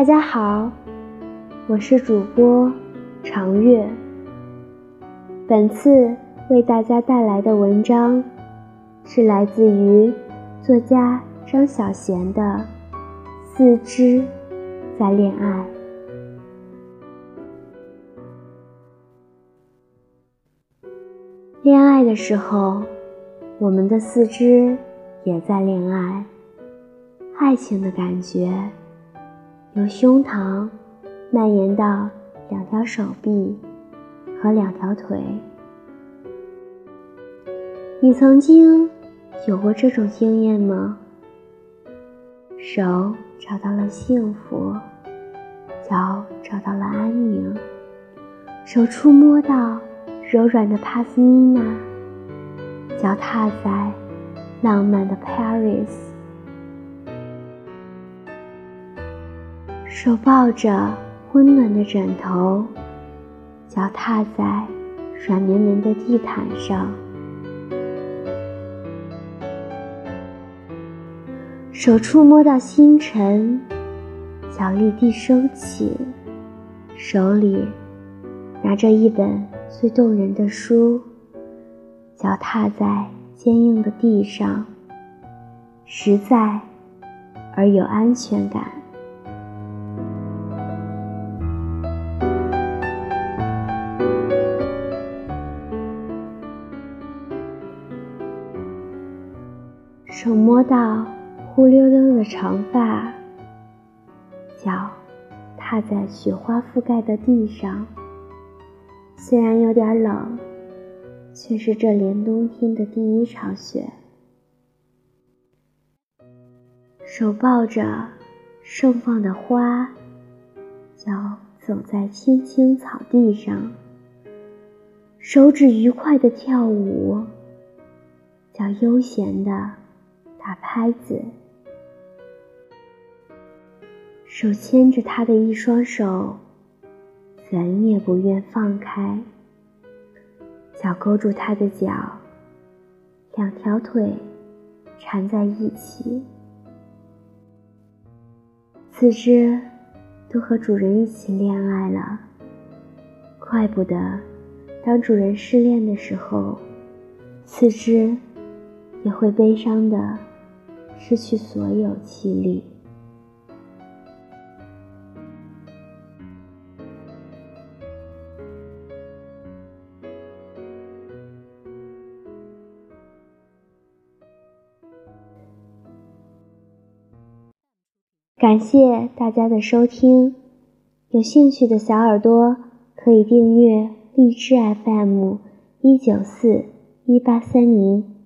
大家好，我是主播长月。本次为大家带来的文章是来自于作家张小娴的《四肢在恋爱》。恋爱的时候，我们的四肢也在恋爱。爱情的感觉。由胸膛蔓延到两条手臂和两条腿。你曾经有过这种经验吗？手找到了幸福，脚找到了安宁，手触摸到柔软的帕斯米娜，脚踏在浪漫的 Paris。手抱着温暖的枕头，脚踏在软绵绵的地毯上，手触摸到星辰，脚立地升起，手里拿着一本最动人的书，脚踏在坚硬的地上，实在而有安全感。手摸到灰溜溜的长发，脚踏在雪花覆盖的地上。虽然有点冷，却是这年冬天的第一场雪。手抱着盛放的花，脚走在青青草地上，手指愉快地跳舞，脚悠闲地。打拍子，手牵着他的一双手，怎也不愿放开。脚勾住他的脚，两条腿缠在一起，四肢都和主人一起恋爱了。怪不得，当主人失恋的时候，四肢也会悲伤的。失去所有气力。感谢大家的收听，有兴趣的小耳朵可以订阅荔枝 FM 一九四一八三零。